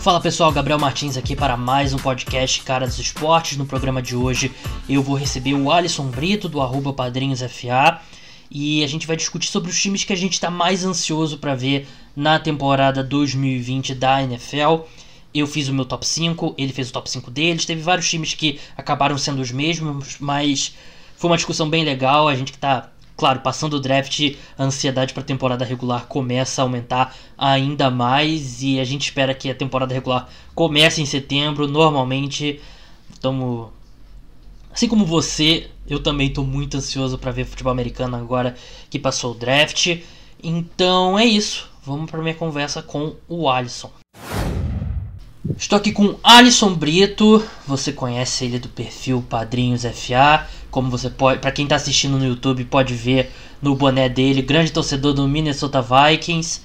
Fala pessoal, Gabriel Martins aqui para mais um podcast Cara dos Esportes. No programa de hoje eu vou receber o Alisson Brito do arroba Padrinhos FA e a gente vai discutir sobre os times que a gente está mais ansioso para ver na temporada 2020 da NFL. Eu fiz o meu top 5, ele fez o top 5 deles. Teve vários times que acabaram sendo os mesmos, mas foi uma discussão bem legal. A gente que está Claro, passando o draft, a ansiedade para a temporada regular começa a aumentar ainda mais e a gente espera que a temporada regular comece em setembro. Normalmente, estamos assim como você, eu também estou muito ansioso para ver futebol americano agora que passou o draft. Então é isso. Vamos para minha conversa com o Alisson. Estou aqui com Alisson Brito. Você conhece ele do perfil Padrinhos FA como você pode, para quem está assistindo no YouTube, pode ver no boné dele, grande torcedor do Minnesota Vikings.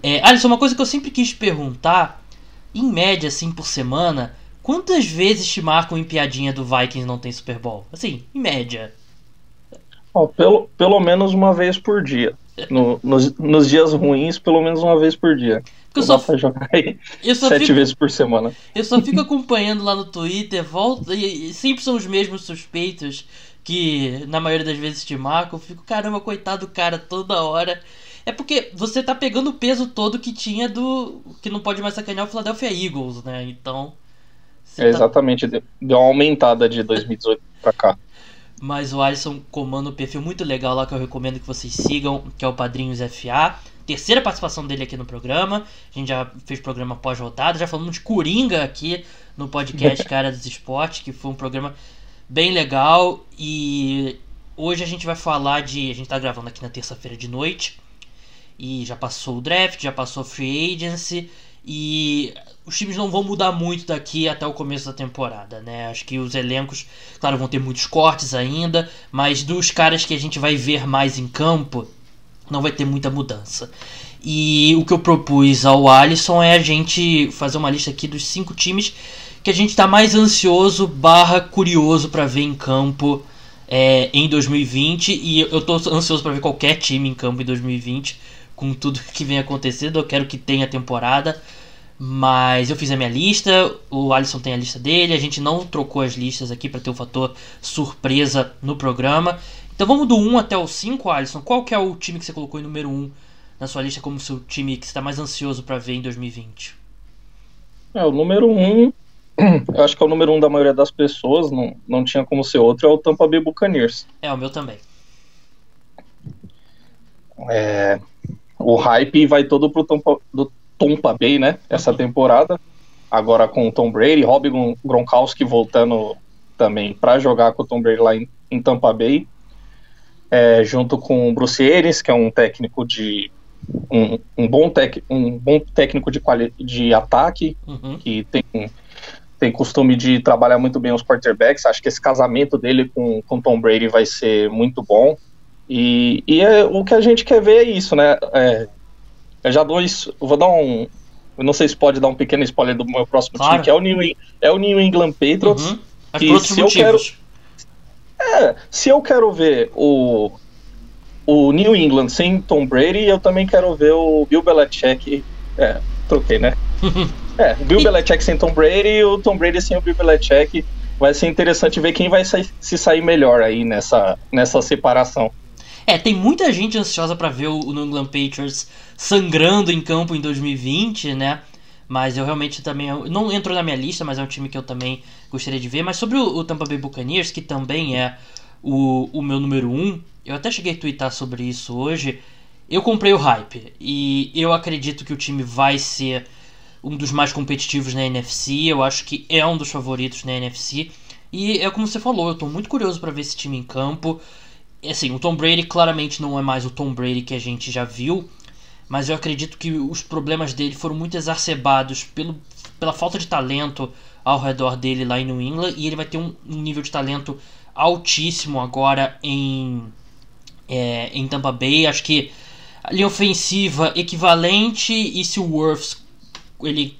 É, Alisson, uma coisa que eu sempre quis perguntar, em média, assim, por semana, quantas vezes te marcam em piadinha do Vikings não tem Super Bowl? Assim, em média. Oh, pelo, pelo menos uma vez por dia. No, nos, nos dias ruins, pelo menos uma vez por dia. Eu só, eu só sete fico, vezes por semana. Eu só fico acompanhando lá no Twitter, volta e, e sempre são os mesmos suspeitos que na maioria das vezes te marcam, eu fico, caramba, coitado do cara toda hora. É porque você tá pegando o peso todo que tinha do. que não pode mais sacanear o Philadelphia Eagles, né? Então. É, tá... Exatamente, deu uma aumentada de 2018 pra cá. Mas o Alisson comanda um perfil muito legal lá que eu recomendo que vocês sigam, que é o Padrinhos FA. Terceira participação dele aqui no programa. A gente já fez programa pós-rodada, já falamos de Coringa aqui no podcast Cara dos Esportes, que foi um programa bem legal. E hoje a gente vai falar de. A gente tá gravando aqui na terça-feira de noite. E já passou o draft, já passou a free agency. E os times não vão mudar muito daqui até o começo da temporada, né? Acho que os elencos, claro, vão ter muitos cortes ainda, mas dos caras que a gente vai ver mais em campo, não vai ter muita mudança. E o que eu propus ao Alisson é a gente fazer uma lista aqui dos cinco times que a gente está mais ansioso barra curioso para ver em campo é, em 2020 e eu estou ansioso para ver qualquer time em campo em 2020 com tudo que vem acontecendo. Eu quero que tenha temporada, mas eu fiz a minha lista, o Alisson tem a lista dele, a gente não trocou as listas aqui para ter o um fator surpresa no programa. Então vamos do 1 até o 5, Alisson. Qual que é o time que você colocou em número 1 na sua lista como seu time que está mais ansioso para ver em 2020? É, o número 1 eu acho que é o número um da maioria das pessoas, não, não tinha como ser outro, é o Tampa Bay Buccaneers. É, o meu também. É, o hype vai todo pro Tampa, do Tampa Bay, né, essa uhum. temporada, agora com o Tom Brady, Rob Gronkowski voltando também para jogar com o Tom Brady lá em, em Tampa Bay, é, junto com o Bruce Arians, que é um técnico de um, um, bom, tec, um bom técnico de, quali, de ataque, uhum. que tem tem costume de trabalhar muito bem os quarterbacks. Acho que esse casamento dele com, com Tom Brady vai ser muito bom. E, e é, o que a gente quer ver é isso, né? É, eu já dou isso. Vou dar um. Eu não sei se pode dar um pequeno spoiler do meu próximo claro. time, que é o New, é o New England Patriots. Uhum. Que se eu quero. É, se eu quero ver o, o New England sem Tom Brady, eu também quero ver o Bill Belichick. É, troquei, né? É, Bill Belichick sem Tom Brady e o Tom Brady sem o Bill Belichick. Vai ser interessante ver quem vai se sair melhor aí nessa, nessa separação. É, tem muita gente ansiosa para ver o New England Patriots sangrando em campo em 2020, né? Mas eu realmente também. Não entrou na minha lista, mas é um time que eu também gostaria de ver. Mas sobre o, o Tampa Bay Buccaneers, que também é o, o meu número 1, um, eu até cheguei a twittar sobre isso hoje. Eu comprei o hype e eu acredito que o time vai ser um dos mais competitivos na NFC. Eu acho que é um dos favoritos na NFC. E é como você falou, eu estou muito curioso para ver esse time em campo. Assim, o Tom Brady claramente não é mais o Tom Brady que a gente já viu, mas eu acredito que os problemas dele foram muito exacerbados pelo, pela falta de talento ao redor dele lá em New England e ele vai ter um, um nível de talento altíssimo agora em, é, em Tampa Bay. Acho que a linha ofensiva equivalente e se o Worths ele,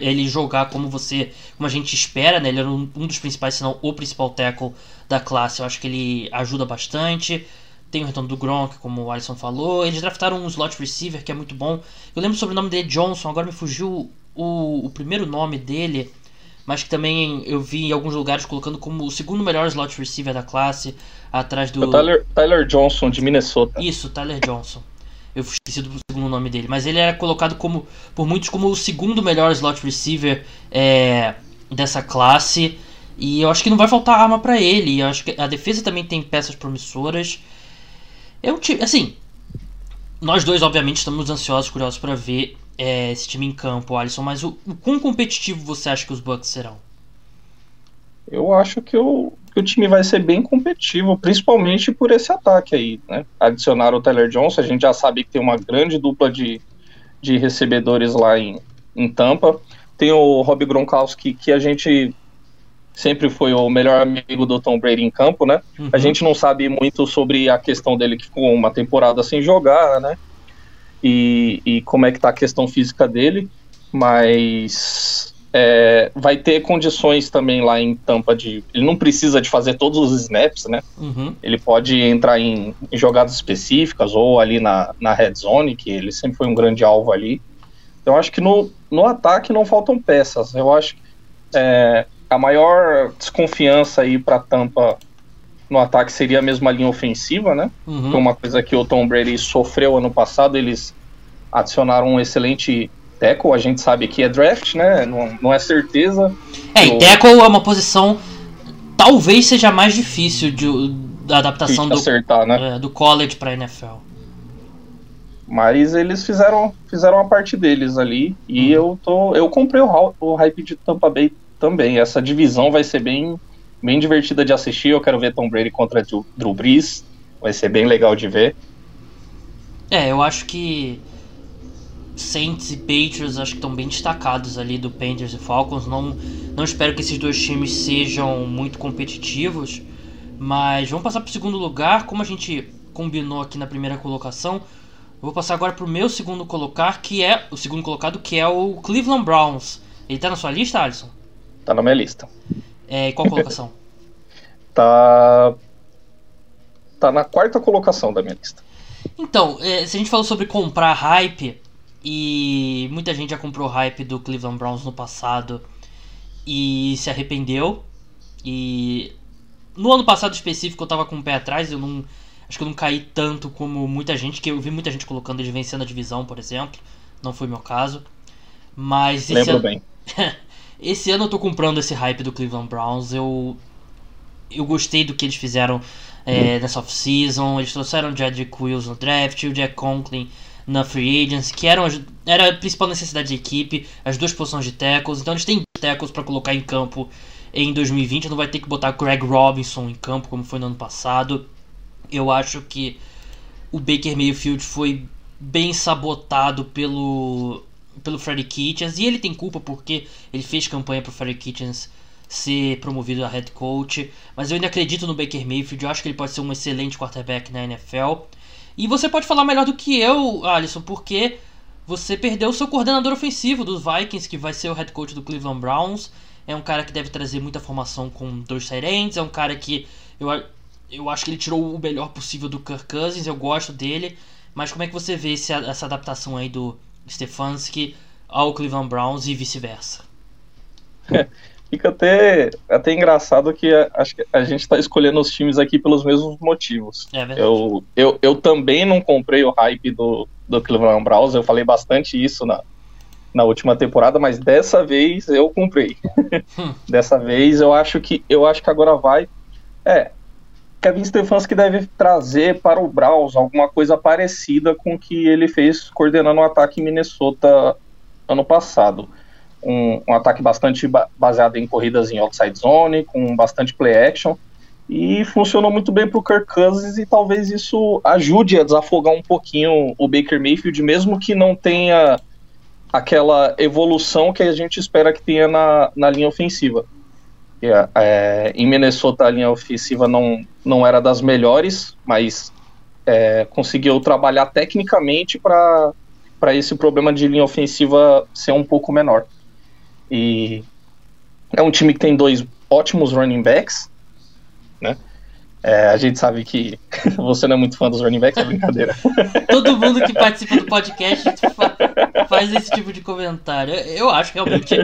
ele jogar como você como a gente espera, né? Ele era um, um dos principais, se não o principal tackle da classe. Eu acho que ele ajuda bastante. tem o retorno do Gronk, como o Alisson falou. Eles draftaram um slot receiver que é muito bom. Eu lembro sobre o nome dele, Johnson, agora me fugiu o, o primeiro nome dele, mas que também eu vi em alguns lugares colocando como o segundo melhor slot receiver da classe, atrás do. O Tyler, Tyler Johnson, de Minnesota. Isso, Tyler Johnson. Eu esqueci do segundo nome dele, mas ele era colocado como por muitos como o segundo melhor slot receiver é, dessa classe. E eu acho que não vai faltar arma para ele. Eu acho que a defesa também tem peças promissoras. É um time, assim, nós dois obviamente estamos ansiosos, curiosos para ver é, esse time em campo, Alisson. Mas o, o quão competitivo você acha que os Bucks serão? Eu acho que o, que o time vai ser bem competitivo, principalmente por esse ataque aí, né? Adicionar o Tyler Johnson, a gente já sabe que tem uma grande dupla de, de recebedores lá em, em Tampa. Tem o Rob Gronkowski, que a gente sempre foi o melhor amigo do Tom Brady em campo, né? Uhum. A gente não sabe muito sobre a questão dele que ficou uma temporada sem jogar, né? E, e como é que tá a questão física dele, mas é, vai ter condições também lá em Tampa de. Ele não precisa de fazer todos os snaps, né? Uhum. Ele pode entrar em, em, jogadas específicas ou ali na, na red zone, que ele sempre foi um grande alvo ali. Então acho que no, no ataque não faltam peças. Eu acho que é, a maior desconfiança aí para Tampa no ataque seria a mesma linha ofensiva, né? Uhum. Foi uma coisa que o Tom Brady sofreu ano passado. Eles adicionaram um excelente tackle, a gente sabe que é draft, né? Não, não é certeza. É, e tackle é uma posição talvez seja mais difícil de, da adaptação de acertar, do, né? É, do college para NFL. Mas eles fizeram, fizeram a parte deles ali e uhum. eu tô eu comprei o, o hype de Tampa Bay também. Essa divisão vai ser bem bem divertida de assistir. Eu quero ver Tom Brady contra Drew, Drew Brees. Vai ser bem legal de ver. É, eu acho que Saints e Patriots acho que estão bem destacados ali do Panthers e Falcons. Não, não espero que esses dois times sejam muito competitivos, mas vamos passar para o segundo lugar. Como a gente combinou aqui na primeira colocação, vou passar agora para o meu segundo colocar, que é o segundo colocado, que é o Cleveland Browns. Ele está na sua lista, Alisson? Tá na minha lista. É, qual colocação? tá tá na quarta colocação da minha lista. Então, é, se a gente falou sobre comprar hype, e muita gente já comprou hype do Cleveland Browns no passado e se arrependeu. E no ano passado específico eu tava com o pé atrás, eu não. Acho que eu não caí tanto como muita gente, que eu vi muita gente colocando ele vencendo a divisão, por exemplo. Não foi meu caso. Mas esse Lembro ano, bem. esse ano eu tô comprando esse hype do Cleveland Browns. Eu eu gostei do que eles fizeram é, nessa off-season. Eles trouxeram o Jedrick Wills no draft, o Jack Conklin na free agency, que eram era a principal necessidade da equipe, as duas posições de tackles. Então eles têm tackles para colocar em campo em 2020. Não vai ter que botar Greg Robinson em campo como foi no ano passado. Eu acho que o Baker Mayfield foi bem sabotado pelo pelo Freddie Kitchens e ele tem culpa porque ele fez campanha para o Freddie Kitchens ser promovido a head coach, mas eu ainda acredito no Baker Mayfield, eu acho que ele pode ser um excelente quarterback na NFL. E você pode falar melhor do que eu, Alisson, porque você perdeu o seu coordenador ofensivo dos Vikings, que vai ser o head coach do Cleveland Browns. É um cara que deve trazer muita formação com dois Tyrants, é um cara que eu, eu acho que ele tirou o melhor possível do Kirk Cousins, eu gosto dele. Mas como é que você vê esse, essa adaptação aí do Stefanski ao Cleveland Browns e vice-versa? Fica até, até engraçado que a, acho que a gente está escolhendo os times aqui pelos mesmos motivos. É verdade. Eu, eu, eu também não comprei o hype do, do Cleveland Browns, eu falei bastante isso na, na última temporada, mas dessa vez eu comprei. Hum. dessa vez eu acho que eu acho que agora vai. É, Kevin Stefanski deve trazer para o Browns alguma coisa parecida com o que ele fez coordenando o ataque em Minnesota ano passado um, um ataque bastante baseado em corridas em outside zone, com bastante play action, e funcionou muito bem para o Kirk Cousins e talvez isso ajude a desafogar um pouquinho o Baker Mayfield, mesmo que não tenha aquela evolução que a gente espera que tenha na, na linha ofensiva. É, é, em Minnesota a linha ofensiva não, não era das melhores, mas é, conseguiu trabalhar tecnicamente para esse problema de linha ofensiva ser um pouco menor. E é um time que tem dois ótimos running backs, né? É, a gente sabe que você não é muito fã dos running backs, é brincadeira. Todo mundo que participa do podcast faz esse tipo de comentário. Eu acho realmente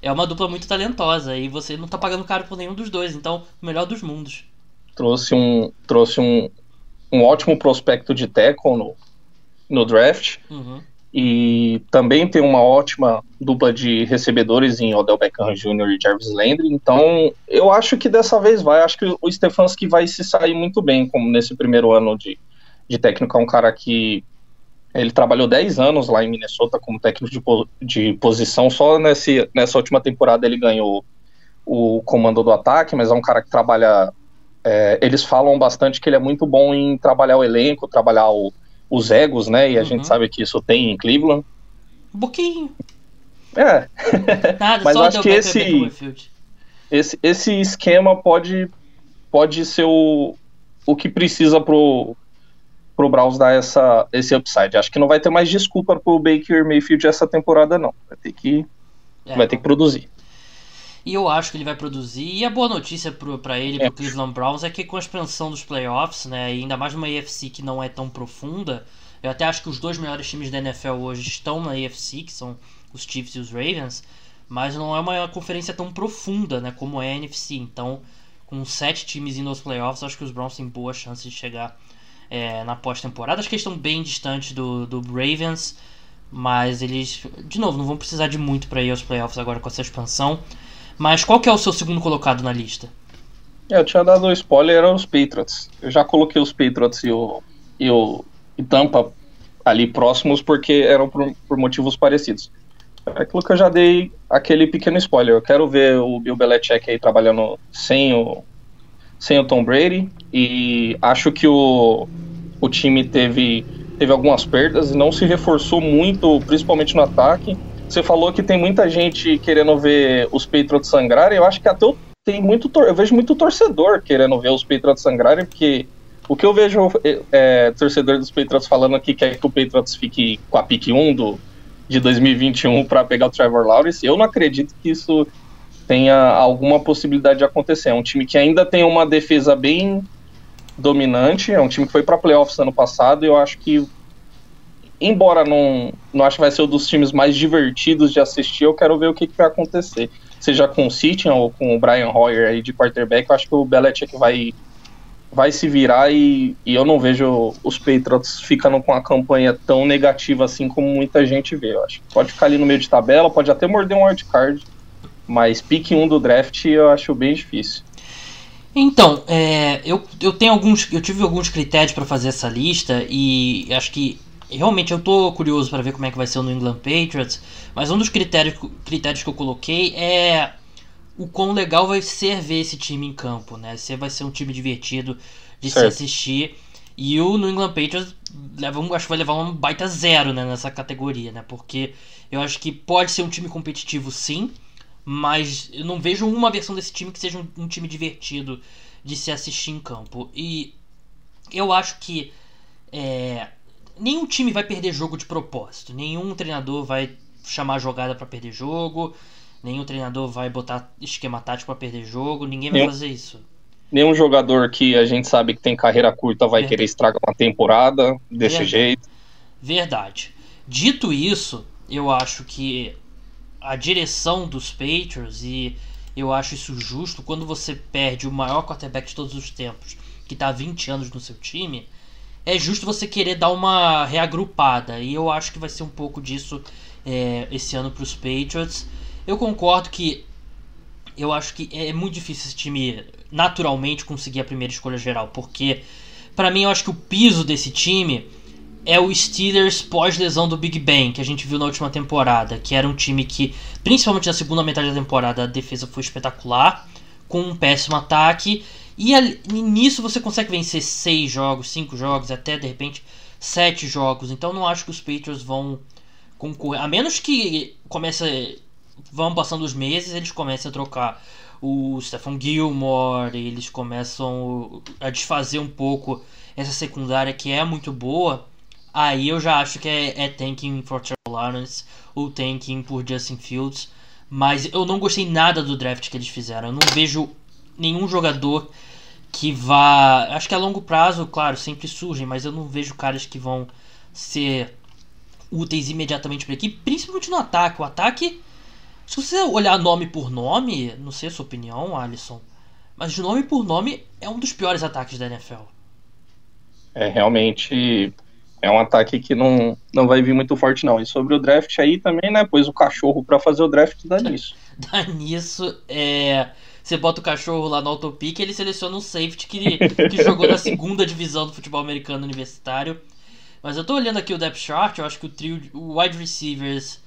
é uma dupla muito talentosa e você não tá pagando caro por nenhum dos dois, então o melhor dos mundos. Trouxe um, trouxe um, um ótimo prospecto de tackle no, no draft. Uhum. E também tem uma ótima dupla de recebedores em Odell Beckham Jr. e Jarvis Landry. Então, eu acho que dessa vez vai. Acho que o Stefanski vai se sair muito bem como nesse primeiro ano de, de técnico. É um cara que ele trabalhou 10 anos lá em Minnesota como técnico de, de posição. Só nesse, nessa última temporada ele ganhou o comando do ataque, mas é um cara que trabalha. É, eles falam bastante que ele é muito bom em trabalhar o elenco, trabalhar o, os egos, né? E a uhum. gente sabe que isso tem em Cleveland. Um pouquinho. É. Nada, Mas acho que esse, esse, esse esquema pode, pode ser o, o que precisa pro, pro Browns dar essa, esse upside. Acho que não vai ter mais desculpa pro Baker Mayfield essa temporada, não. Vai ter que, é, vai ter que produzir. E eu acho que ele vai produzir. E a boa notícia para ele, para o é. Cleveland Browns, é que com a expansão dos playoffs, né, e ainda mais numa AFC que não é tão profunda, eu até acho que os dois melhores times da NFL hoje estão na AFC, que são os Chiefs e os Ravens, mas não é uma conferência tão profunda né, como é a NFC. Então, com sete times indo aos playoffs, acho que os Browns têm boa chance de chegar é, na pós-temporada. Acho que eles estão bem distantes do, do Ravens, mas eles, de novo, não vão precisar de muito para ir aos playoffs agora com essa expansão. Mas qual que é o seu segundo colocado na lista? É, eu tinha dado um spoiler, eram os Patriots. Eu já coloquei os Patriots e o, e o e Tampa ali próximos porque eram por, por motivos parecidos. É aquilo que eu já dei aquele pequeno spoiler. Eu quero ver o Bill Belichick aí trabalhando sem o, sem o Tom Brady e acho que o, o time teve, teve algumas perdas e não se reforçou muito, principalmente no ataque. Você falou que tem muita gente querendo ver os Patriots sangrarem. Eu acho que até eu, tem muito eu vejo muito torcedor querendo ver os Patriots sangrarem, porque o que eu vejo é, é torcedor dos Patriots falando aqui que é que o Patriots fique com a pique 1 do, de 2021 para pegar o Trevor Lawrence. Eu não acredito que isso tenha alguma possibilidade de acontecer. É um time que ainda tem uma defesa bem dominante, é um time que foi para playoffs ano passado e eu acho que embora não, não acho que vai ser um dos times mais divertidos de assistir, eu quero ver o que, que vai acontecer. Seja com o City ou com o Brian Hoyer aí de quarterback, eu acho que o Belichick vai, vai se virar e, e eu não vejo os Patriots ficando com a campanha tão negativa assim como muita gente vê. Eu acho pode ficar ali no meio de tabela, pode até morder um wildcard, mas pique 1 do draft eu acho bem difícil. Então, é, eu, eu tenho alguns. Eu tive alguns critérios para fazer essa lista e acho que realmente eu tô curioso para ver como é que vai ser o New England Patriots, mas um dos critérios, critérios que eu coloquei é o quão legal vai ser ver esse time em campo, né? Se vai ser um time divertido de certo. se assistir. E o New England Patriots leva um, acho que vai levar um baita zero né, nessa categoria, né? Porque eu acho que pode ser um time competitivo sim, mas eu não vejo uma versão desse time que seja um, um time divertido de se assistir em campo. E eu acho que é, nenhum time vai perder jogo de propósito. Nenhum treinador vai chamar jogada para perder jogo. Nenhum treinador vai botar esquema tático para perder jogo. Ninguém vai fazer isso. Nenhum jogador que a gente sabe que tem carreira curta vai Verdade. querer estragar uma temporada desse Verdade. jeito. Verdade. Dito isso, eu acho que a direção dos Patriots e eu acho isso justo quando você perde o maior quarterback de todos os tempos, que está há 20 anos no seu time, é justo você querer dar uma reagrupada. E eu acho que vai ser um pouco disso é, esse ano para os Patriots. Eu concordo que eu acho que é muito difícil esse time naturalmente conseguir a primeira escolha geral, porque para mim eu acho que o piso desse time é o Steelers pós-lesão do Big Ben, que a gente viu na última temporada, que era um time que, principalmente na segunda metade da temporada, a defesa foi espetacular, com um péssimo ataque, e nisso você consegue vencer seis jogos, cinco jogos, até de repente sete jogos. Então não acho que os Patriots vão concorrer. A menos que comece. Vão passando os meses, eles comecem a trocar o Stephen Gilmore, eles começam a desfazer um pouco essa secundária que é muito boa. Aí eu já acho que é, é tanking for Trevor Lawrence ou tanking por Justin Fields. Mas eu não gostei nada do draft que eles fizeram. Eu não vejo nenhum jogador que vá. Acho que a longo prazo, claro, sempre surgem, mas eu não vejo caras que vão ser úteis imediatamente para a equipe, principalmente no ataque. O ataque, se você olhar nome por nome, não sei a sua opinião, Alisson, mas de nome por nome é um dos piores ataques da NFL. É realmente é um ataque que não, não vai vir muito forte, não. E sobre o draft aí também, né? Pois o cachorro para fazer o draft dá nisso. dá nisso, é. Você bota o cachorro lá no autopic ele seleciona um safety que, que jogou na segunda divisão do futebol americano universitário. Mas eu tô olhando aqui o depth chart, eu acho que o trio, o wide receivers,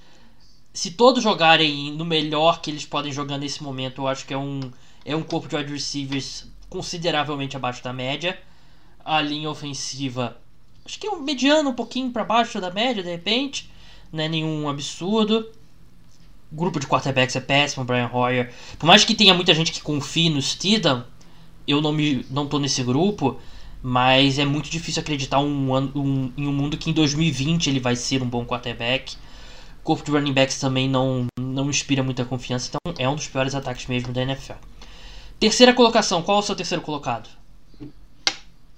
se todos jogarem no melhor que eles podem jogar nesse momento, eu acho que é um, é um corpo de wide receivers consideravelmente abaixo da média. A linha ofensiva Acho que é um mediano, um pouquinho para baixo da média, de repente. Não é nenhum absurdo. O grupo de quarterbacks é péssimo, Brian Hoyer. Por mais que tenha muita gente que confie no Steedham, eu não, me, não tô nesse grupo. Mas é muito difícil acreditar um, um, em um mundo que em 2020 ele vai ser um bom quarterback. O corpo de running backs também não, não inspira muita confiança. Então é um dos piores ataques mesmo da NFL. Terceira colocação, qual é o seu terceiro colocado?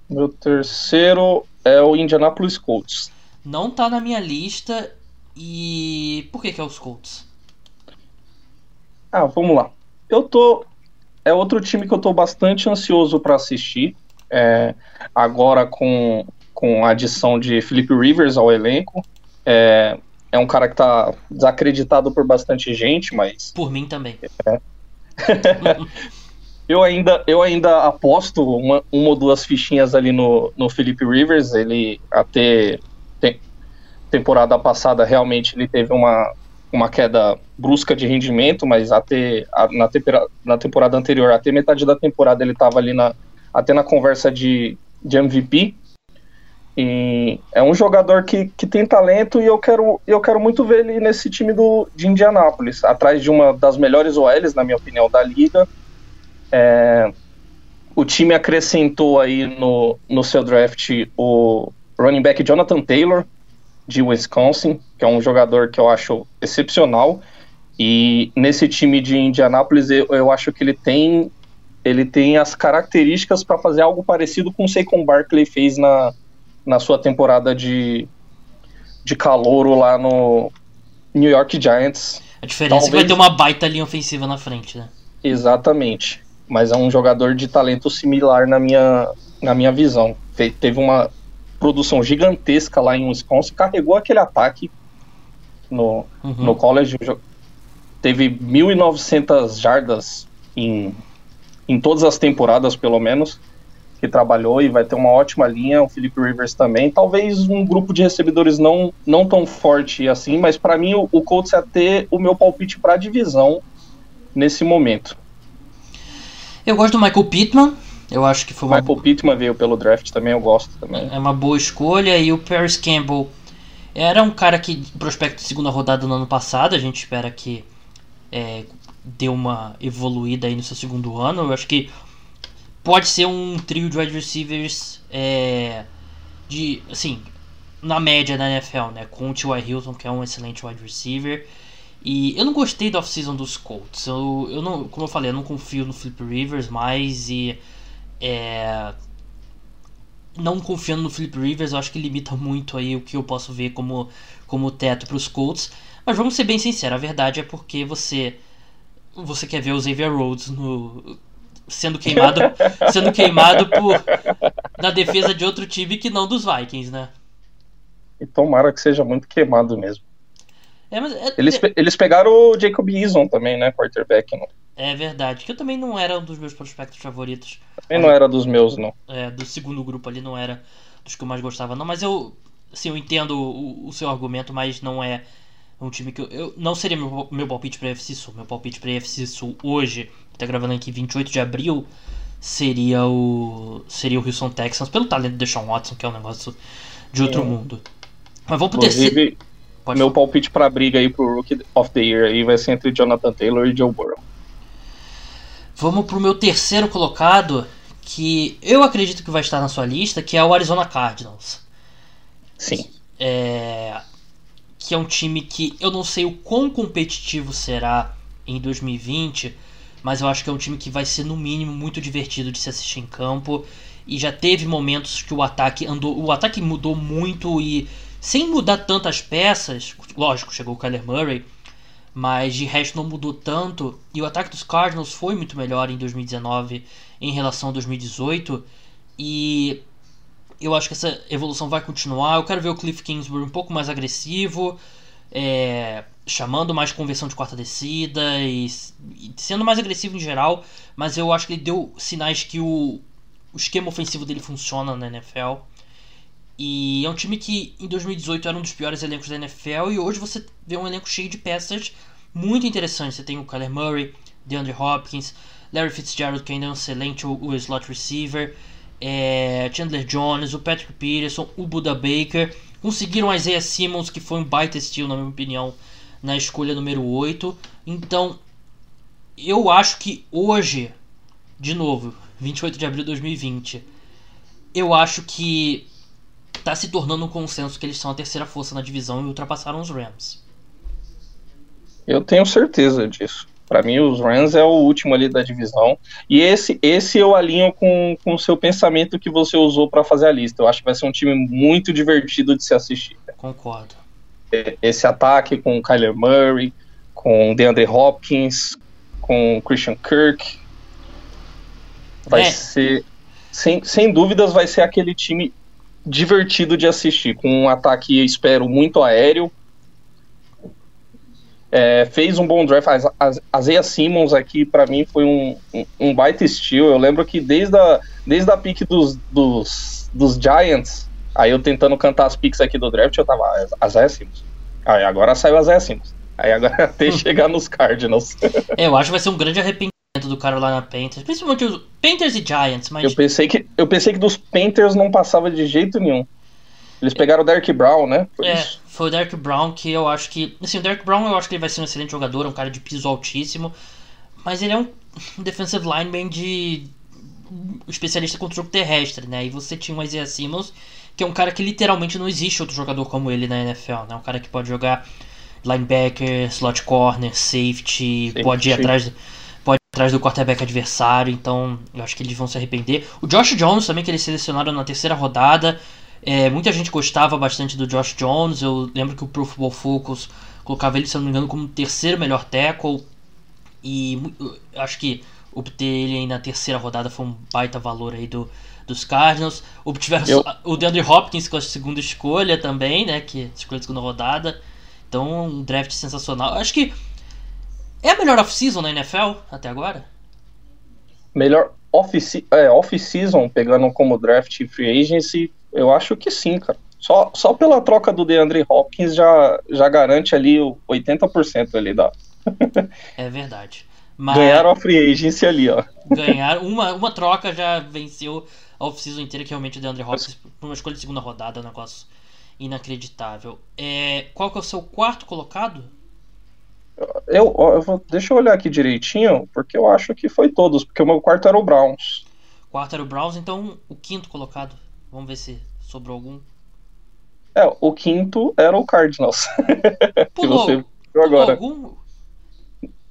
Meu terceiro é o Indianapolis Colts. Não tá na minha lista. E por que, que é os Colts? Ah, vamos lá. Eu tô. É outro time que eu tô bastante ansioso para assistir. É, agora com, com a adição de Felipe Rivers ao elenco. É, é um cara que tá desacreditado por bastante gente, mas. Por mim também. É. Eu ainda, eu ainda aposto uma, uma ou duas fichinhas ali no, no Felipe Rivers. Ele até tem, temporada passada realmente ele teve uma, uma queda brusca de rendimento, mas até a, na, tempera, na temporada anterior, até metade da temporada ele estava ali na, até na conversa de, de MVP. E é um jogador que, que tem talento e eu quero, eu quero muito ver ele nesse time do, de Indianápolis, atrás de uma das melhores OLs, na minha opinião, da liga é, o time acrescentou aí no, no seu draft o running back Jonathan Taylor, de Wisconsin, que é um jogador que eu acho excepcional. E nesse time de Indianápolis, eu, eu acho que ele tem ele tem as características para fazer algo parecido com o Saquon Barkley fez na, na sua temporada de, de calouro lá no New York Giants. A diferença Talvez... é que vai ter uma baita linha ofensiva na frente, né? Exatamente mas é um jogador de talento similar na minha, na minha visão. Fe teve uma produção gigantesca lá em Wisconsin, carregou aquele ataque no, uhum. no college. Teve 1.900 jardas em, em todas as temporadas, pelo menos, que trabalhou e vai ter uma ótima linha. O Felipe Rivers também. Talvez um grupo de recebedores não, não tão forte assim, mas para mim o, o Colts é ter o meu palpite para a divisão nesse momento. Eu gosto do Michael Pittman. Eu acho que foi uma. Michael Pittman veio pelo draft também, eu gosto também. É uma boa escolha. E o Paris Campbell era um cara que prospecto de segunda rodada no ano passado. A gente espera que é, dê uma evoluída aí no seu segundo ano. Eu acho que pode ser um trio de wide receivers é, de assim na média da NFL, né? Com o T.Y. Hilton, que é um excelente wide receiver. E eu não gostei da off-season dos Colts. Eu, eu não, como eu falei, eu não confio no Flip Rivers mais e é, não confiando no Flip Rivers, eu acho que limita muito aí o que eu posso ver como como teto para os Colts. Mas vamos ser bem sinceros, a verdade é porque você você quer ver o Xavier Rhodes no sendo queimado sendo queimado por na defesa de outro time que não dos Vikings, né? E tomara que seja muito queimado mesmo. É, mas é, eles, é, eles pegaram o Jacob Eason também, né? Quarterback. Não. É verdade, que eu também não era um dos meus prospectos favoritos. Também não era dos meus, não. É, do segundo grupo ali não era dos que eu mais gostava, não. Mas eu, assim, eu entendo o, o seu argumento, mas não é um time que eu. eu não seria meu, meu palpite pra FC Sul. Meu palpite pra FC Sul hoje, tá gravando aqui 28 de abril, seria o. Seria o Houston Texans, pelo talento do Deshaun Watson, que é um negócio de outro mundo. Mas vamos pro terceiro. Pode Meu palpite pra briga aí pro Rookie of the Year aí vai ser entre Jonathan Taylor e Joe Burrow. Vamos pro meu terceiro colocado, que eu acredito que vai estar na sua lista, que é o Arizona Cardinals. Sim. É, que é um time que eu não sei o quão competitivo será em 2020, mas eu acho que é um time que vai ser, no mínimo, muito divertido de se assistir em campo. E já teve momentos que o ataque andou. O ataque mudou muito e sem mudar tantas peças. Lógico, chegou o Kyler Murray. Mas de resto não mudou tanto. E o ataque dos Cardinals foi muito melhor em 2019 em relação a 2018. E eu acho que essa evolução vai continuar. Eu quero ver o Cliff Kingsbury um pouco mais agressivo, é, chamando mais conversão de quarta descida e, e, sendo mais agressivo em geral. Mas eu acho que ele deu sinais que o, o esquema ofensivo dele funciona na NFL. E é um time que em 2018 era um dos piores elencos da NFL e hoje você vê um elenco cheio de peças muito interessantes. Você tem o Kyler Murray, DeAndre Hopkins, Larry Fitzgerald, que ainda é um excelente o, o slot receiver é, Chandler Jones, o Patrick Peterson, o Buda Baker. Conseguiram Isaiah Simmons, que foi um baita estilo, na minha opinião, na escolha número 8. Então, eu acho que hoje, de novo, 28 de abril de 2020, eu acho que está se tornando um consenso que eles são a terceira força na divisão e ultrapassaram os Rams. Eu tenho certeza disso. Para mim, os Rams é o último ali da divisão. E esse, esse eu alinho com, com o seu pensamento que você usou para fazer a lista. Eu acho que vai ser um time muito divertido de se assistir. Concordo. Esse ataque com Kyler Murray, com DeAndre Hopkins, com Christian Kirk. Vai é. ser. Sem, sem dúvidas, vai ser aquele time divertido de assistir. Com um ataque, espero, muito aéreo é, fez um bom draft. A Zeia Simmons aqui, para mim, foi um, um, um, baita estilo. Eu lembro que desde a, desde a pick dos, dos, dos Giants, aí eu tentando cantar as picks aqui do draft, eu tava, ah, a Zeia Simmons. Aí agora saiu a Zeia Simmons. Aí agora até chegar nos Cardinals. É, eu acho que vai ser um grande arrependimento do Carolina Panthers, principalmente os Panthers e Giants, mas... Eu pensei que, eu pensei que dos Panthers não passava de jeito nenhum. Eles pegaram o Derek Brown, né? Foi é, isso. foi o Derek Brown que eu acho que. Assim, o Derek Brown eu acho que ele vai ser um excelente jogador, é um cara de piso altíssimo. Mas ele é um defensive lineman de. especialista contra o jogo terrestre, né? E você tinha o Isaiah Simmons, que é um cara que literalmente não existe outro jogador como ele na NFL, né? Um cara que pode jogar linebacker, slot corner, safety, safety. pode ir atrás. Atrás do quarterback adversário, então eu acho que eles vão se arrepender. O Josh Jones também, que eles selecionaram na terceira rodada, é, muita gente gostava bastante do Josh Jones. Eu lembro que o Pro Football Focus colocava ele, se não me engano, como o terceiro melhor tackle. E acho que obter ele aí na terceira rodada foi um baita valor aí do, dos Cardinals. Obtiveram eu... o DeAndre Hopkins com a segunda escolha também, né? Que escolha de segunda rodada. Então, um draft sensacional. Acho que é a melhor off-season na NFL até agora. Melhor off-season, é, off pegando como draft e free agency, eu acho que sim, cara. Só, só pela troca do DeAndre Hopkins já, já garante ali o 80% ali da. é verdade. Mas... Ganharam a free agency ali, ó. Ganhar uma, uma troca já venceu a off-season inteira, que realmente o DeAndre Hopkins, por uma escolha de segunda rodada, é um negócio inacreditável. É, qual que é o seu quarto colocado? Eu, eu vou, deixa eu olhar aqui direitinho, porque eu acho que foi todos, porque o meu quarto era o Browns. Quarto era o Browns, então o quinto colocado. Vamos ver se sobrou algum. É, o quinto era o Cardinals. Pulou, que você viu agora. Algum?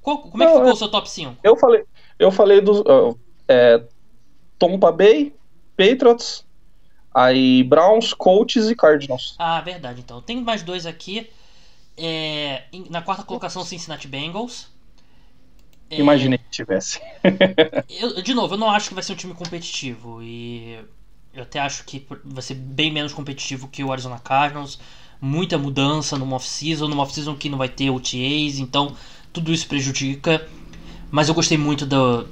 Qual, como é que ficou é, o seu top 5? Eu falei, eu falei dos. Uh, é, Tompa Bay, Patriots, aí Browns, Colts e Cardinals. Ah, verdade, então. Tem mais dois aqui. É, na quarta colocação, Cincinnati Bengals. É, Imaginei que tivesse. eu, de novo, eu não acho que vai ser um time competitivo. E eu até acho que vai ser bem menos competitivo que o Arizona Cardinals. Muita mudança numa off-season, numa off-season que não vai ter OTAs, então tudo isso prejudica. Mas eu gostei muito do,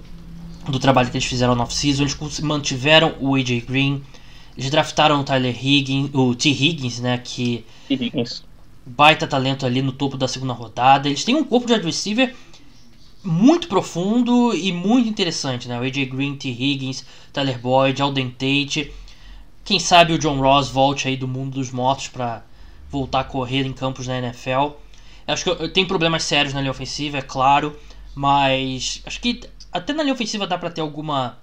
do trabalho que eles fizeram na off-season. Eles mantiveram o AJ Green, eles draftaram o Tyler Higgins, o T. Higgins, né? Que. T. Higgins. Baita talento ali no topo da segunda rodada. Eles têm um corpo de receiver muito profundo e muito interessante, né? O AJ Green, T. Higgins, Tyler Boyd, Alden Tate. Quem sabe o John Ross volte aí do mundo dos mortos para voltar a correr em campos na NFL. Acho que tem problemas sérios na linha ofensiva, é claro, mas acho que até na linha ofensiva dá para ter alguma,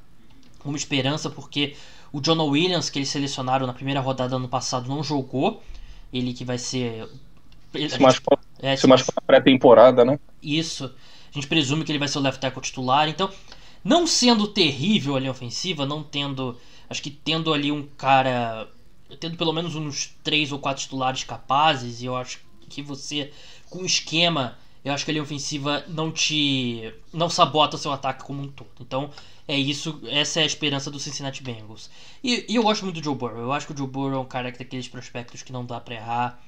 alguma esperança, porque o John Williams, que eles selecionaram na primeira rodada ano passado, não jogou. Ele que vai ser. Se machucou, é, se machucou na pré-temporada, né? Isso. A gente presume que ele vai ser o left tackle titular. Então, não sendo terrível a linha ofensiva, não tendo. Acho que tendo ali um cara. Tendo pelo menos uns três ou quatro titulares capazes, e eu acho que você, com esquema, eu acho que a linha ofensiva não te. não sabota o seu ataque como um todo. Então, é isso, essa é a esperança do Cincinnati Bengals. E, e eu gosto muito do Joe Burrow. Eu acho que o Joe Burrow é um cara daqueles prospectos que não dá pra errar.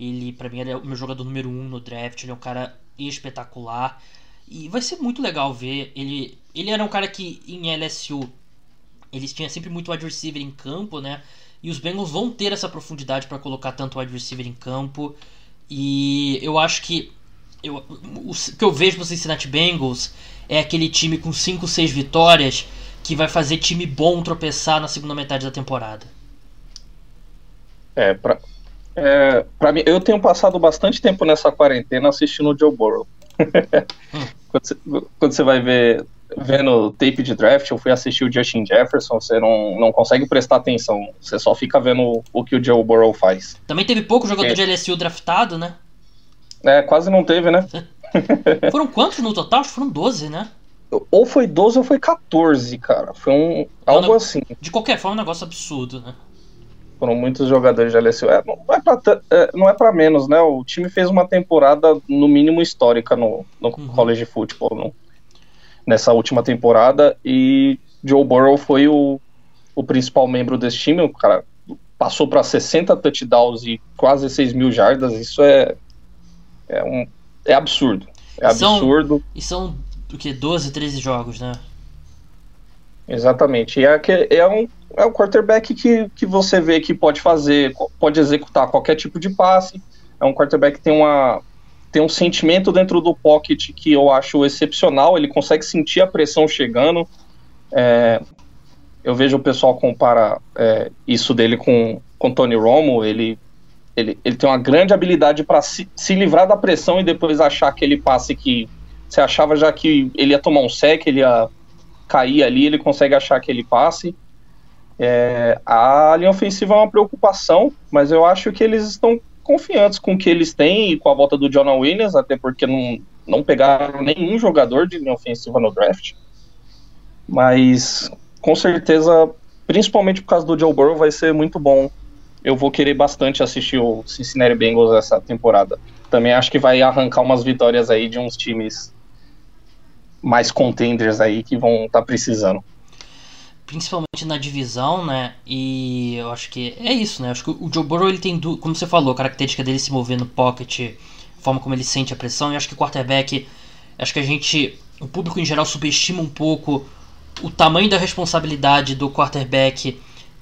Ele, para mim, ele é o meu jogador número um no draft. Ele é um cara espetacular. E vai ser muito legal ver. Ele, ele era um cara que em LSU eles tinham sempre muito wide receiver em campo, né? E os Bengals vão ter essa profundidade para colocar tanto wide receiver em campo. E eu acho que eu, o que eu vejo no Cincinnati Bengals é aquele time com 5, 6 vitórias que vai fazer time bom tropeçar na segunda metade da temporada. É, pra, é, pra mim, eu tenho passado bastante tempo nessa quarentena assistindo o Joe Burrow. quando, você, quando você vai ver vendo tape de draft, eu fui assistir o Justin Jefferson, você não, não consegue prestar atenção, você só fica vendo o que o Joe Burrow faz. Também teve pouco jogador é. de LSU draftado, né? É, quase não teve, né? foram quantos no total? Foram 12, né? Ou foi 12 ou foi 14, cara. Foi um. Algo não, assim. De qualquer forma, um negócio absurdo, né? Foram muitos jogadores de LSU. É, não, é pra, é, não é pra menos, né? O time fez uma temporada, no mínimo, histórica no, no uhum. college football no, nessa última temporada. E Joe Burrow foi o, o principal membro desse time. O cara passou para 60 touchdowns e quase 6 mil jardas. Isso é, é, um, é absurdo. É absurdo. e são o que? 12, 13 jogos, né? Exatamente. E é, é, um, é um quarterback que, que você vê que pode fazer, pode executar qualquer tipo de passe. É um quarterback que tem, uma, tem um sentimento dentro do pocket que eu acho excepcional. Ele consegue sentir a pressão chegando. É, eu vejo o pessoal compara é, isso dele com, com Tony Romo. Ele ele, ele tem uma grande habilidade para se, se livrar da pressão e depois achar aquele passe que você achava já que ele ia tomar um sec, ele ia cair ali, ele consegue achar aquele passe. É, a linha ofensiva é uma preocupação, mas eu acho que eles estão confiantes com o que eles têm e com a volta do Jonah Williams, até porque não, não pegaram nenhum jogador de linha ofensiva no draft. Mas com certeza, principalmente por causa do Joe Burrow, vai ser muito bom eu vou querer bastante assistir o Cincinnati Bengals essa temporada. Também acho que vai arrancar umas vitórias aí de uns times mais contenders aí que vão estar tá precisando. Principalmente na divisão, né? E eu acho que é isso, né? Acho que o Joe Burrow ele tem, como você falou, a característica dele se mover no pocket, a forma como ele sente a pressão. E acho que o quarterback, acho que a gente, o público em geral subestima um pouco o tamanho da responsabilidade do quarterback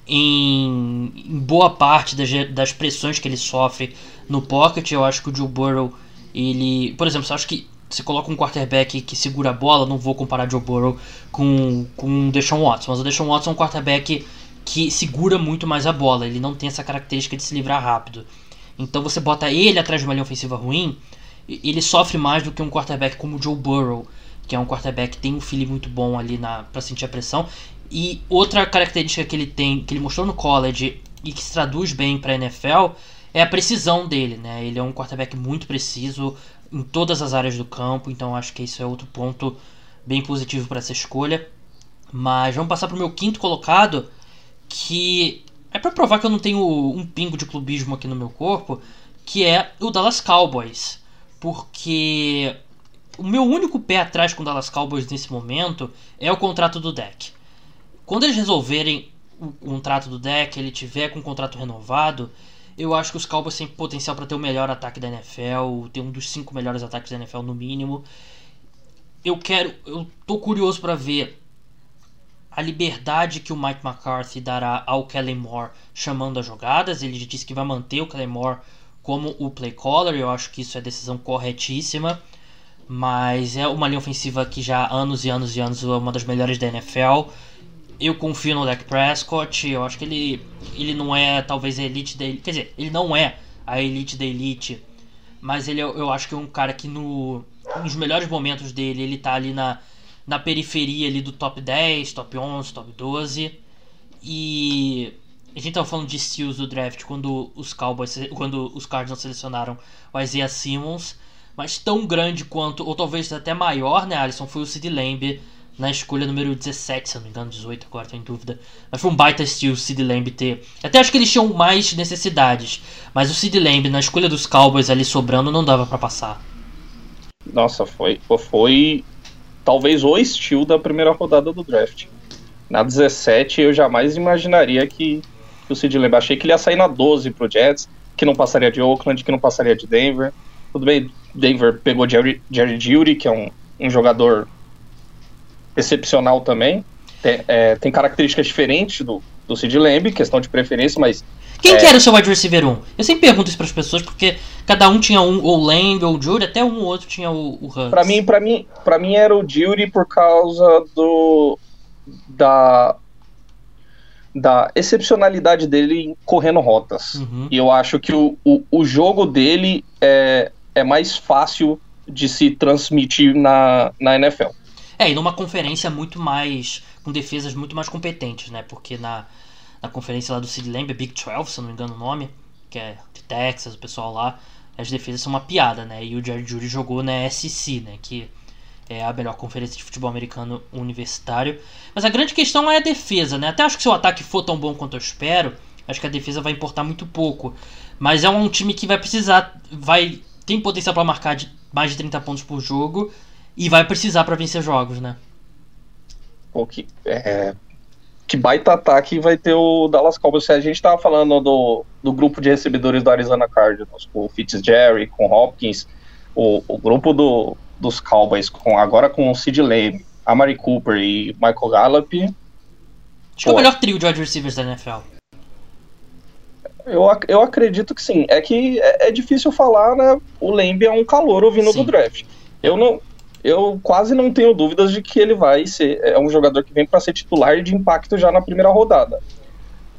em, em boa parte das, das pressões que ele sofre no pocket. Eu acho que o Joe Burrow, ele. Por exemplo, você acha que você coloca um quarterback que segura a bola, não vou comparar Joe Burrow com, com o Deshaun Watson, mas o Deshaun Watson é um quarterback que segura muito mais a bola, ele não tem essa característica de se livrar rápido. Então você bota ele atrás de uma linha ofensiva ruim, ele sofre mais do que um quarterback como o Joe Burrow, que é um quarterback que tem um feeling muito bom ali para sentir a pressão. E outra característica que ele tem, que ele mostrou no college e que se traduz bem para NFL, é a precisão dele, né? Ele é um quarterback muito preciso em todas as áreas do campo, então acho que isso é outro ponto bem positivo para essa escolha. Mas vamos passar para o meu quinto colocado, que é para provar que eu não tenho um pingo de clubismo aqui no meu corpo, que é o Dallas Cowboys. Porque o meu único pé atrás com o Dallas Cowboys nesse momento é o contrato do deck. Quando eles resolverem o contrato do deck, ele tiver com o contrato renovado, eu acho que os Cowboys têm potencial para ter o melhor ataque da NFL, ter um dos cinco melhores ataques da NFL no mínimo. Eu quero, eu tô curioso para ver a liberdade que o Mike McCarthy dará ao Kellen Moore chamando as jogadas. Ele disse que vai manter o Kellen Moore como o play caller, eu acho que isso é decisão corretíssima. Mas é uma linha ofensiva que já há anos e anos e anos é uma das melhores da NFL eu confio no Dak Prescott. Eu acho que ele, ele não é talvez a elite da elite. Quer dizer, ele não é a elite da elite. Mas ele, eu acho que é um cara que no, nos melhores momentos dele, ele tá ali na, na periferia ali do top 10, top 11, top 12. E a gente tava falando de steals do draft quando os Cowboys, quando os Cardinals selecionaram o Isaiah Simmons. mas tão grande quanto, ou talvez até maior, né, Alisson, foi o Sid Lamb na escolha número 17, se eu não me engano, 18, agora tô em dúvida. Mas foi um baita estilo o Sid Lamb ter. Até acho que eles tinham mais necessidades, mas o Sid Lamb na escolha dos Cowboys ali sobrando não dava para passar. Nossa, foi, foi talvez o estilo da primeira rodada do draft. Na 17 eu jamais imaginaria que, que o Sid Lamb achei que ele ia sair na 12 pro Jets, que não passaria de Oakland, que não passaria de Denver. Tudo bem, Denver pegou Jerry, Jerry Judy, que é um, um jogador excepcional também. Tem, é, tem características diferentes do, do Sid Lamb, questão de preferência, mas. Quem é... que era o seu wide receiver 1? Eu sempre pergunto isso para as pessoas, porque cada um tinha um, ou Lamb ou Judy, até um ou outro tinha o, o. Pra mim, pra, mim, pra mim era o Judy por causa do. da. da excepcionalidade dele correndo rotas. Uhum. E eu acho que o, o, o jogo dele é, é mais fácil de se transmitir na, na NFL. É, e numa conferência muito mais. com defesas muito mais competentes, né? Porque na, na conferência lá do Sid Lamb, Big 12, se eu não me engano o nome, que é de Texas, o pessoal lá, as defesas são uma piada, né? E o Jerry Judy jogou na SC, né? Que é a melhor conferência de futebol americano universitário. Mas a grande questão é a defesa, né? Até acho que se o ataque for tão bom quanto eu espero, acho que a defesa vai importar muito pouco. Mas é um time que vai precisar, vai tem potencial para marcar de mais de 30 pontos por jogo e vai precisar para vencer jogos, né? Pô, que, é, que baita ataque vai ter o Dallas Cowboys. Se a gente tava falando do, do grupo de recebedores do Arizona Cardinals, com o Fitzgerald, com o Hopkins, o, o grupo do, dos Cowboys, com, agora com o Sid Lamb, Amari Cooper e Michael Gallup. Acho que é o melhor trio de wide receivers da NFL. Eu, eu acredito que sim. É que é, é difícil falar, né? O Lamb é um calor ouvindo sim. do draft. Eu não, eu quase não tenho dúvidas de que ele vai ser é um jogador que vem para ser titular de impacto já na primeira rodada.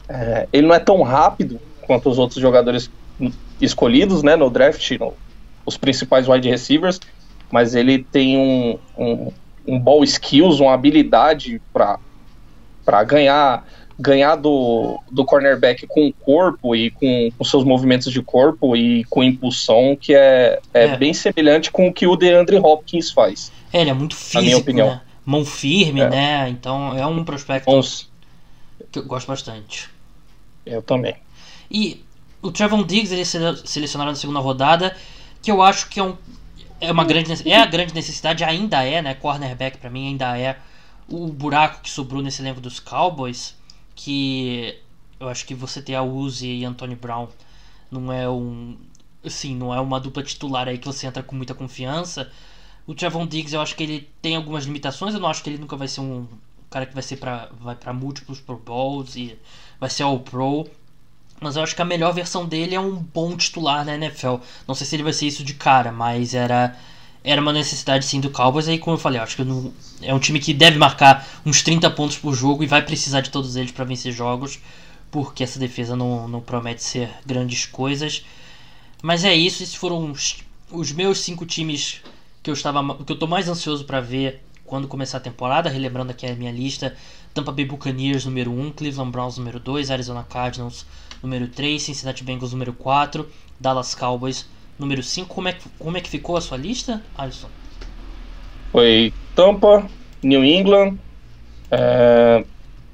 É, ele não é tão rápido quanto os outros jogadores escolhidos né, no draft, no, os principais wide receivers, mas ele tem um, um, um ball skills, uma habilidade para ganhar ganhar do, do cornerback com o corpo e com, com seus movimentos de corpo e com impulsão que é, é, é, bem semelhante com o que o DeAndre Hopkins faz. É, ele é muito físico, na minha opinião. Né? Mão firme, é. né? Então é um prospecto que eu gosto bastante. Eu também. E o Trevon Diggs ele é selecionado na segunda rodada, que eu acho que é, um, é uma grande é a grande necessidade ainda é, né? Cornerback para mim ainda é o buraco que sobrou nesse elenco dos Cowboys que eu acho que você ter a Uzi e Anthony Brown não é um assim, não é uma dupla titular aí que você entra com muita confiança. O Trevon Diggs, eu acho que ele tem algumas limitações, eu não acho que ele nunca vai ser um cara que vai ser para vai para múltiplos Pro Bowls e vai ser All Pro. Mas eu acho que a melhor versão dele é um bom titular na NFL. Não sei se ele vai ser isso de cara, mas era era uma necessidade sim do Cowboys. Aí, como eu falei, eu acho que não, é um time que deve marcar uns 30 pontos por jogo e vai precisar de todos eles para vencer jogos, porque essa defesa não, não promete ser grandes coisas. Mas é isso, esses foram os, os meus cinco times que eu estava que eu tô mais ansioso para ver quando começar a temporada, relembrando aqui a minha lista: Tampa Bay Buccaneers número 1, Cleveland Browns número 2, Arizona Cardinals número 3, Cincinnati Bengals número 4, Dallas Cowboys número 5. Como é, que, como é que ficou a sua lista, Alisson? Foi Tampa, New England, é,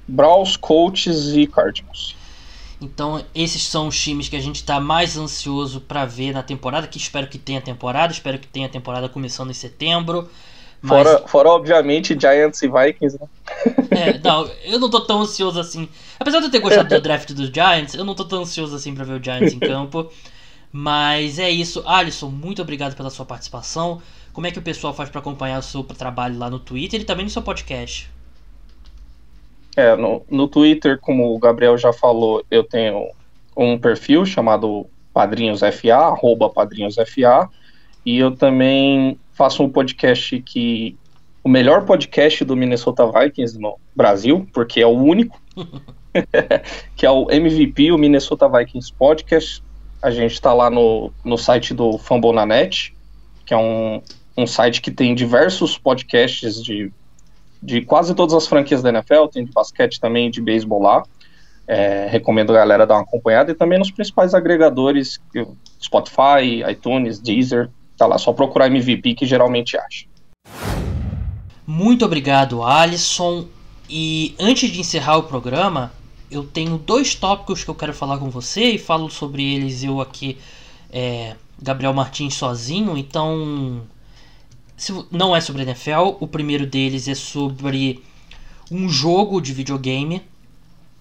Browns, Colts e Cardinals. Então, esses são os times que a gente está mais ansioso para ver na temporada. Que espero que tenha temporada. Espero que tenha temporada começando em setembro. Mas... Fora, fora, obviamente, Giants e Vikings, né? É, não, eu não tô tão ansioso assim. Apesar de eu ter gostado do draft dos Giants, eu não tô tão ansioso assim para ver o Giants em campo. Mas é isso. Alisson, muito obrigado pela sua participação. Como é que o pessoal faz para acompanhar o seu trabalho lá no Twitter e também no seu podcast? É, no, no Twitter, como o Gabriel já falou, eu tenho um perfil chamado PadrinhosFA, arroba PadrinhosFA, e eu também faço um podcast que. O melhor podcast do Minnesota Vikings no Brasil, porque é o único, que é o MVP, o Minnesota Vikings Podcast. A gente está lá no, no site do Fambonanet, que é um, um site que tem diversos podcasts de, de quase todas as franquias da NFL, tem de basquete também, de beisebol lá. É, recomendo a galera dar uma acompanhada e também nos principais agregadores, Spotify, iTunes, Deezer, Tá lá, só procurar MVP que geralmente acha. Muito obrigado, Alisson. E antes de encerrar o programa, eu tenho dois tópicos que eu quero falar com você e falo sobre eles eu aqui, é, Gabriel Martins sozinho. Então, não é sobre NFL. O primeiro deles é sobre um jogo de videogame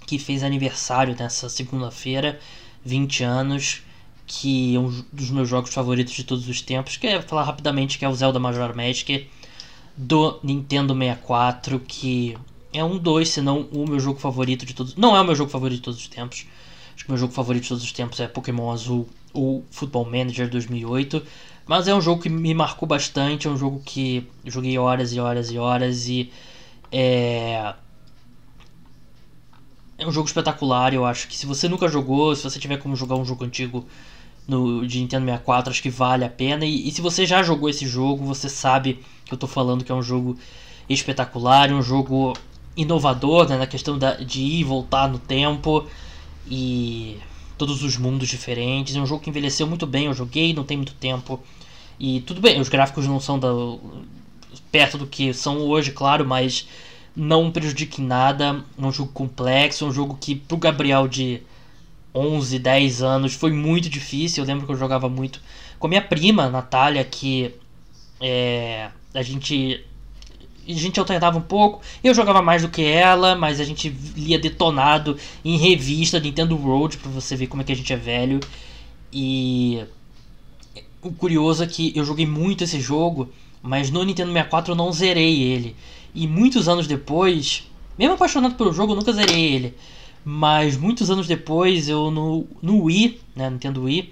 que fez aniversário nessa segunda-feira, 20 anos, que é um dos meus jogos favoritos de todos os tempos. Que é falar rapidamente que é o Zelda Major Magic do Nintendo 64, que é um dois, se não o meu jogo favorito de todos. Não é o meu jogo favorito de todos os tempos. Acho que o meu jogo favorito de todos os tempos é Pokémon Azul ou Football Manager 2008. Mas é um jogo que me marcou bastante. É um jogo que joguei horas e horas e horas. E é. É um jogo espetacular. Eu acho que se você nunca jogou, se você tiver como jogar um jogo antigo no, de Nintendo 64, acho que vale a pena. E, e se você já jogou esse jogo, você sabe que eu tô falando que é um jogo espetacular, um jogo inovador né, na questão da, de ir e voltar no tempo e todos os mundos diferentes. É um jogo que envelheceu muito bem, eu joguei, não tem muito tempo. E tudo bem, os gráficos não são da, perto do que são hoje, claro, mas não prejudica em nada. É um jogo complexo, é um jogo que pro Gabriel de 11, 10 anos foi muito difícil. Eu lembro que eu jogava muito com a minha prima, Natália, que é, a gente a gente alternava um pouco. Eu jogava mais do que ela, mas a gente lia detonado em revista Nintendo Road para você ver como é que a gente é velho. E o curioso é que eu joguei muito esse jogo, mas no Nintendo 64 eu não zerei ele. E muitos anos depois, mesmo apaixonado pelo jogo, eu nunca zerei ele. Mas muitos anos depois, eu no, no Wii, né, Nintendo Wii,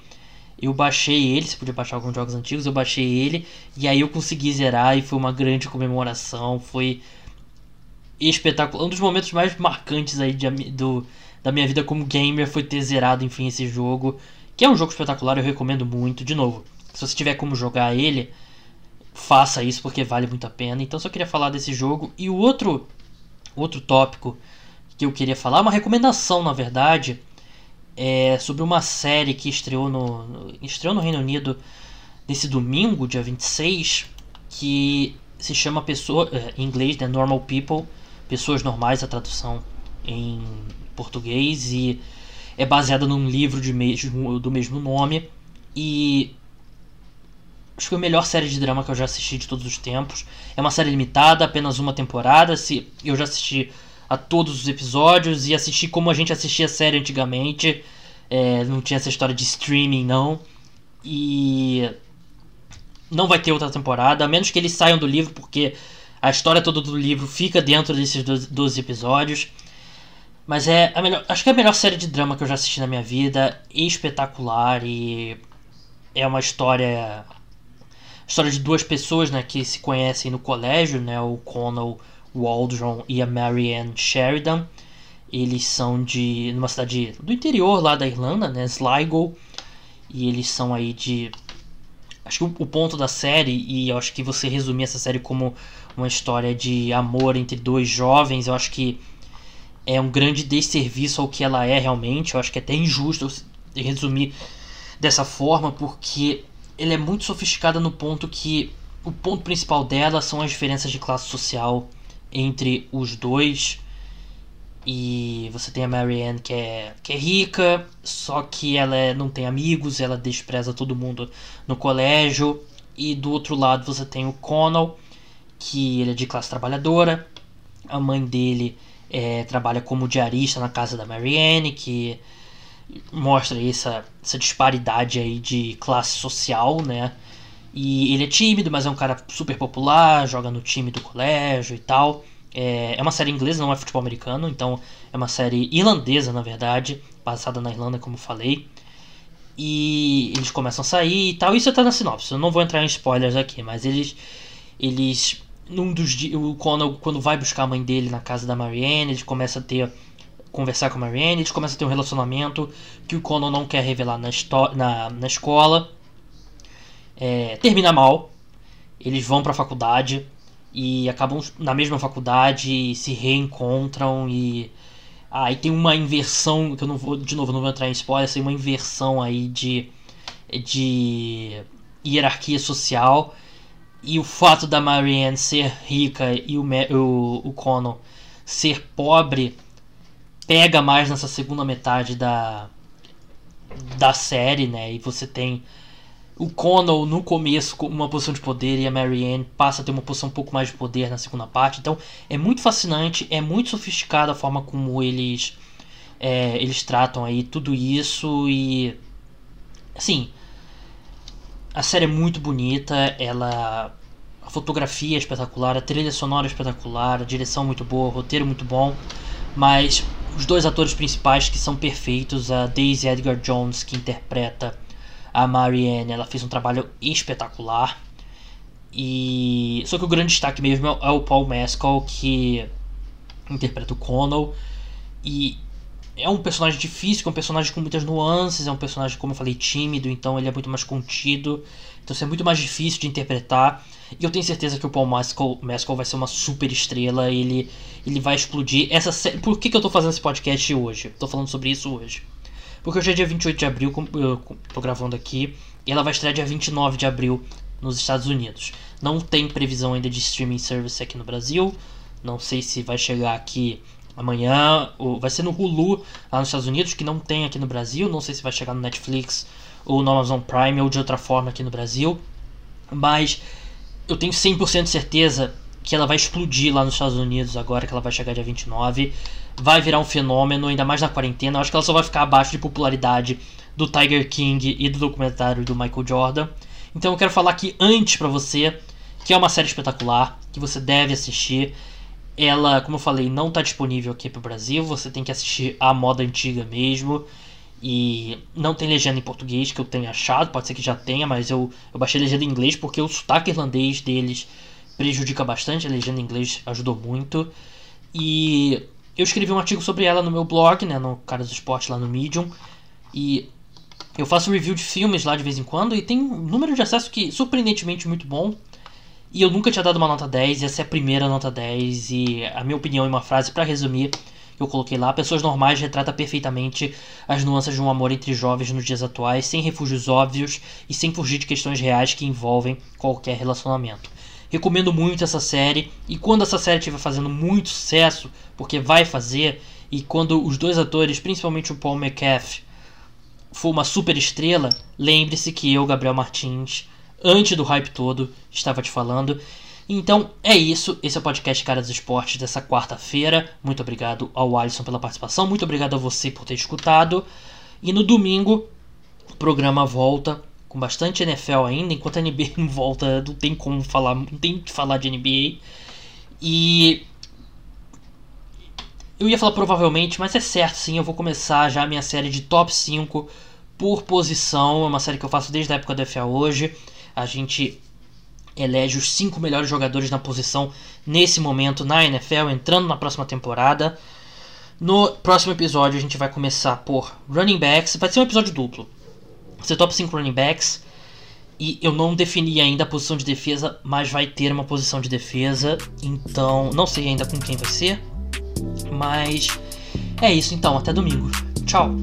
eu baixei ele, você podia baixar alguns jogos antigos, eu baixei ele e aí eu consegui zerar e foi uma grande comemoração, foi espetacular, um dos momentos mais marcantes aí de, do, da minha vida como gamer foi ter zerado enfim esse jogo, que é um jogo espetacular, eu recomendo muito, de novo, se você tiver como jogar ele, faça isso porque vale muito a pena. Então só queria falar desse jogo e o outro outro tópico que eu queria falar, uma recomendação na verdade, é, sobre uma série que estreou no, no, estreou no Reino Unido nesse domingo, dia 26, que se chama pessoa, é, em inglês, né, Normal People, Pessoas Normais, a tradução em português, e é baseada num livro de mesmo, do mesmo nome. E acho que foi a melhor série de drama que eu já assisti de todos os tempos. É uma série limitada, apenas uma temporada. Se eu já assisti a todos os episódios e assistir como a gente assistia a série antigamente. É, não tinha essa história de streaming, não. E não vai ter outra temporada, a menos que eles saiam do livro, porque a história toda do livro fica dentro desses 12 episódios. Mas é a melhor, acho que é a melhor série de drama que eu já assisti na minha vida, espetacular e é uma história história de duas pessoas, né, que se conhecem no colégio, né, o Connell Waldron e a Marianne Sheridan. Eles são de numa cidade do interior lá da Irlanda, né, Sligo, e eles são aí de acho que o, ponto da série e eu acho que você resumir essa série como uma história de amor entre dois jovens, eu acho que é um grande desserviço ao que ela é realmente. Eu acho que é até injusto resumir dessa forma, porque ele é muito sofisticada no ponto que o ponto principal dela são as diferenças de classe social entre os dois. E você tem a Marianne que é, que é rica, só que ela é, não tem amigos, ela despreza todo mundo no colégio. E do outro lado você tem o Connell, que ele é de classe trabalhadora. A mãe dele é, trabalha como diarista na casa da Marianne, que mostra essa, essa disparidade aí de classe social, né? E ele é tímido, mas é um cara super popular, joga no time do colégio e tal. É, é uma série inglesa, não é futebol americano, então é uma série irlandesa, na verdade, passada na Irlanda, como falei. E eles começam a sair e tal. Isso tá na sinopse, eu não vou entrar em spoilers aqui, mas eles. Eles. Num dos dias. O Connell, quando vai buscar a mãe dele na casa da Marianne, eles começam a ter conversar com a Marianne, eles começam a ter um relacionamento que o Conan não quer revelar na, na, na escola. É, termina mal, eles vão para a faculdade e acabam na mesma faculdade, se reencontram e aí ah, tem uma inversão que eu não vou de novo não vou entrar em spoiler, tem uma inversão aí de de hierarquia social e o fato da Marianne ser rica e o, o, o Conan ser pobre pega mais nessa segunda metade da, da série, né? E você tem o Connell no começo com uma posição de poder e a Marianne passa a ter uma posição um pouco mais de poder na segunda parte. Então é muito fascinante, é muito sofisticada a forma como eles é, eles tratam aí tudo isso e assim a série é muito bonita, ela a fotografia é espetacular, a trilha sonora é espetacular, a direção é muito boa, o roteiro é muito bom, mas os dois atores principais que são perfeitos, a Daisy Edgar Jones que interpreta a Marianne, ela fez um trabalho espetacular. E só que o grande destaque mesmo é o Paul Mescal que interpreta o Connell e é um personagem difícil, é um personagem com muitas nuances, é um personagem, como eu falei, tímido, então ele é muito mais contido, então isso é muito mais difícil de interpretar. E eu tenho certeza que o Paul Mescal, Mescal vai ser uma super estrela, ele, ele vai explodir. Essa série, Por que, que eu tô fazendo esse podcast hoje? Tô falando sobre isso hoje. Porque hoje é dia 28 de abril, eu tô gravando aqui, e ela vai estrear dia 29 de abril nos Estados Unidos. Não tem previsão ainda de streaming service aqui no Brasil, não sei se vai chegar aqui Amanhã ou vai ser no Hulu lá nos Estados Unidos, que não tem aqui no Brasil. Não sei se vai chegar no Netflix ou no Amazon Prime ou de outra forma aqui no Brasil. Mas eu tenho 100% de certeza que ela vai explodir lá nos Estados Unidos agora que ela vai chegar dia 29. Vai virar um fenômeno, ainda mais na quarentena. Eu acho que ela só vai ficar abaixo de popularidade do Tiger King e do documentário do Michael Jordan. Então eu quero falar aqui antes para você que é uma série espetacular, que você deve assistir. Ela, como eu falei, não está disponível aqui para o Brasil. Você tem que assistir a moda antiga mesmo. E não tem legenda em português que eu tenha achado. Pode ser que já tenha, mas eu, eu baixei a legenda em inglês porque o sotaque irlandês deles prejudica bastante. A legenda em inglês ajudou muito. E eu escrevi um artigo sobre ela no meu blog, né, no Caras do Esporte lá no Medium. E eu faço review de filmes lá de vez em quando e tem um número de acesso que surpreendentemente muito bom. E eu nunca tinha dado uma nota 10, e essa é a primeira nota 10. E a minha opinião em uma frase para resumir, eu coloquei lá: Pessoas Normais retrata perfeitamente as nuances de um amor entre jovens nos dias atuais, sem refúgios óbvios e sem fugir de questões reais que envolvem qualquer relacionamento. Recomendo muito essa série, e quando essa série estiver fazendo muito sucesso, porque vai fazer, e quando os dois atores, principalmente o Paul McAfee, for uma super estrela, lembre-se que eu, Gabriel Martins, antes do hype todo, estava te falando. Então é isso, esse é o podcast Cara dos Esportes dessa quarta-feira. Muito obrigado ao Alisson pela participação, muito obrigado a você por ter escutado. E no domingo, o programa volta com bastante NFL ainda, enquanto a NBA não volta, não tem como falar, não tem que falar de NBA. E eu ia falar provavelmente, mas é certo sim, eu vou começar já a minha série de top 5 por posição, é uma série que eu faço desde a época do FA hoje a gente elege os cinco melhores jogadores na posição nesse momento na NFL, entrando na próxima temporada. No próximo episódio a gente vai começar por running backs, vai ser um episódio duplo. Ser top 5 running backs. E eu não defini ainda a posição de defesa, mas vai ter uma posição de defesa. Então, não sei ainda com quem vai ser. Mas é isso então, até domingo. Tchau.